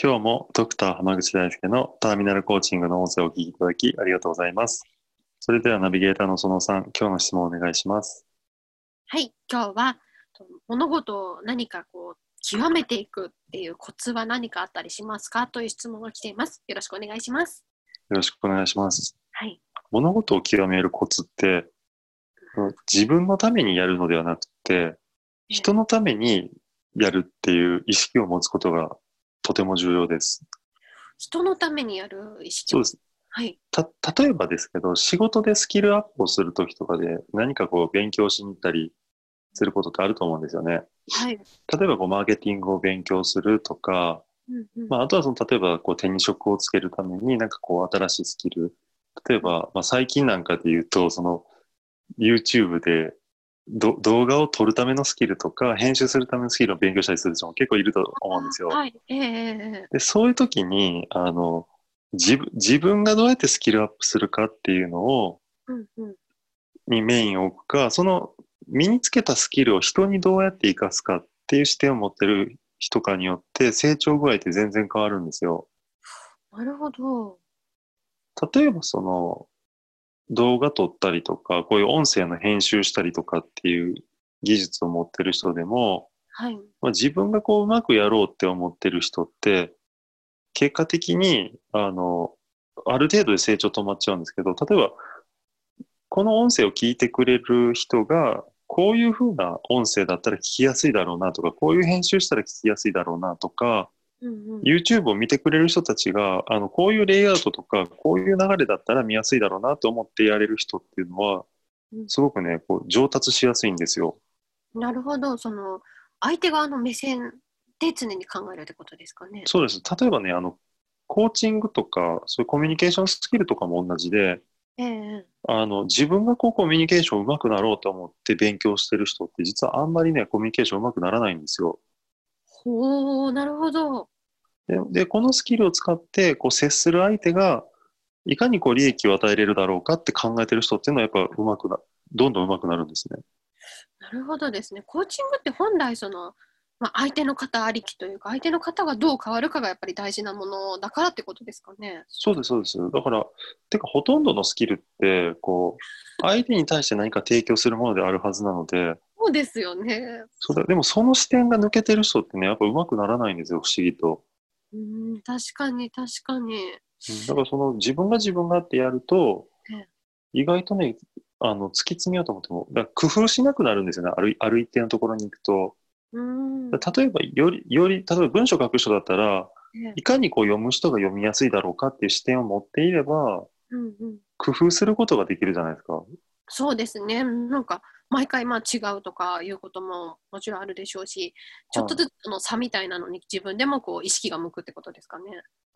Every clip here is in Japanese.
今日もドクター濱口大輔のターミナルコーチングの音声をお聞きいただきありがとうございますそれではナビゲーターのそのさん今日の質問をお願いしますはい今日は物事を何かこう極めていくっていうコツは何かあったりしますかという質問が来ています。よろしくお願いします。よろしくお願いします。はい。物事を極めるコツって、自分のためにやるのではなくて、人のためにやるっていう意識を持つことがとても重要です。人のためにやる意識そうです。はい、た例えばですけど仕事でスキルアップをするときとかで何かこう勉強しに行ったりすることってあると思うんですよね。はい、例えばこうマーケティングを勉強するとか、うんうん、まあ、あとはその例えばこう手に職をつけるためになんかこう新しいスキル例えば、まあ、最近なんかで言うとその YouTube で動画を撮るためのスキルとか編集するためのスキルを勉強したりする人も結構いると思うんですよ。はいえー、でそういう時にあの自自分がどうやってスキルアップするかっていうのを、うんうん、にメインを置くかその身につけたスキルを人にどうやって生かすかっていう視点を持ってる人かによって成長具合って全然変わるんですよ。なるほど。例えばその動画撮ったりとかこういう音声の編集したりとかっていう技術を持ってる人でも、はい。まあ、自分がこううまくやろうって思ってる人って結果的にあのある程度で成長止まっちゃうんですけど例えばこの音声を聞いてくれる人がこういうふうな音声だったら聞きやすいだろうなとか、こういう編集したら聞きやすいだろうなとか、うんうん、YouTube を見てくれる人たちが、あの、こういうレイアウトとか、こういう流れだったら見やすいだろうなと思ってやれる人っていうのは、すごくね、こう上達しやすいんですよ。なるほど。その、相手側の目線で常に考えるってことですかね。そうです。例えばね、あの、コーチングとか、そういうコミュニケーションスキルとかも同じで、ええ、あの自分がこうコミュニケーションうまくなろうと思って勉強してる人って実はあんまりねコミュニケーションうまくならないんですよ。ほうなるほど。ででこのスキルを使ってこう接する相手がいかにこう利益を与えれるだろうかって考えてる人っていうのはやっぱうまくなどんどんうまくなるんですね。なるほどですね。コーチングって本来そのまあ、相手の方ありきというか相手の方がどう変わるかがやっぱり大事なものだからってことですかね。そうですそうですだからてかほとんどのスキルってこう相手に対して何か提供するものであるはずなのでそうですよねそうだでもその視点が抜けてる人ってねやっぱうまくならないんですよ不思議と。うん確かに確かに。だからその自分が自分がってやると意外とねあの突き詰めようと思ってもだ工夫しなくなるんですよねあるある一定のところに行くと。例えばよりより例えば文章書く人だったら、いかにこう読む人が読みやすいだろうかっていう視点を持っていれば、うんうん、工夫することができるじゃないですか。そうですねなんか毎回まあ違うとかいうことももちろんあるでしょうしちょっとずつの差みたいなのに自分でもこう意識が向くってことですかね。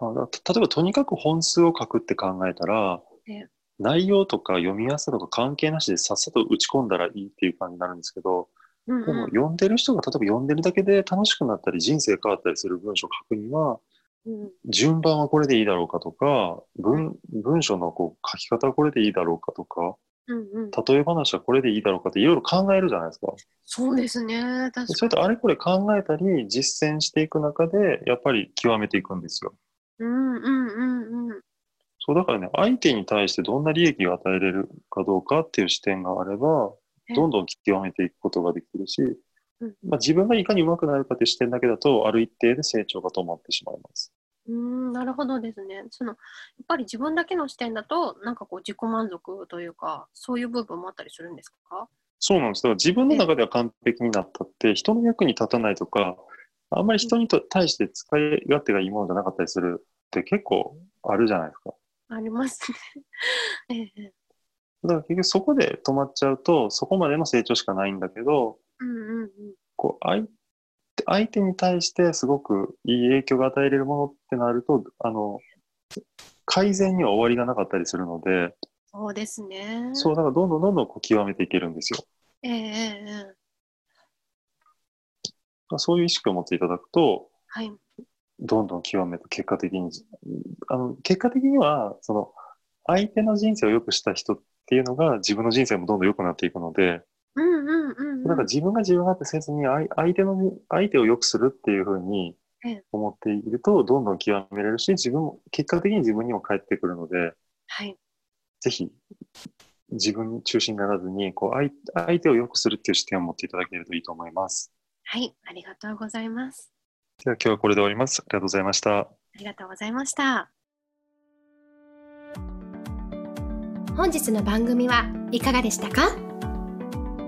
は例えばとにかく本数を書くって考えたら、内容とか読みやすさとか関係なしでさっさと打ち込んだらいいっていう感じになるんですけどでも読んでる人が例えば読んでるだけで楽しくなったり人生変わったりする文章を書くには、うん、順番はこれでいいだろうかとか文文章のこう書き方はこれでいいだろうかとか、うんうん、例え話はこれでいいだろうかっていろいろ考えるじゃないですか。そうですね確かにそれとあれこれ考えたり実践していく中でやっぱり極めていくんですよ。うんうんうんうん。そうだからね相手に対してどんな利益が与えれるかどうかっていう視点があればどんどん極めていくことができるし、まあ、自分がいかに上手くなるかという視点だけだと、ある一定で成長が止まってしまいます。うんなるほどですね。そのやっぱり自分だけの視点だと、なんかこう自己満足というか、そういう部分もあったりするんですか？そうなんです。だから自分の中では完璧になったって、人の役に立たないとか、あんまり人に対して使い勝手がいいものじゃなかったりするって結構あるじゃないですか。ありますね。ええだから結局そこで止まっちゃうと、そこまでの成長しかないんだけど、うんうんうん、こう相相手に対してすごくいい影響が与えれるものってなると、あの、改善には終わりがなかったりするので、そうですね。そう、だからどんどんどんどんこう極めていけるんですよ。ええええそういう意識を持っていただくと、はい。どんどん極めて結果的に、あの、結果的には、その、相手の人生を良くした人っていうのが自分の人生もどんどん良くなっていくので、うんから自分が自分がってせずに相相手の、相手を良くするっていうふうにええ思っていると、どんどん極めれるし、自分も、結果的に自分にも返ってくるので、はい。ぜひ、自分中心にならずに、こう、相相手を良くするっていう視点を持っていただけるといいと思います。はい。ありがとうございます。では今日はこれで終わります。ありがとうございました。ありがとうございました。本日の番組はいかがでしたか？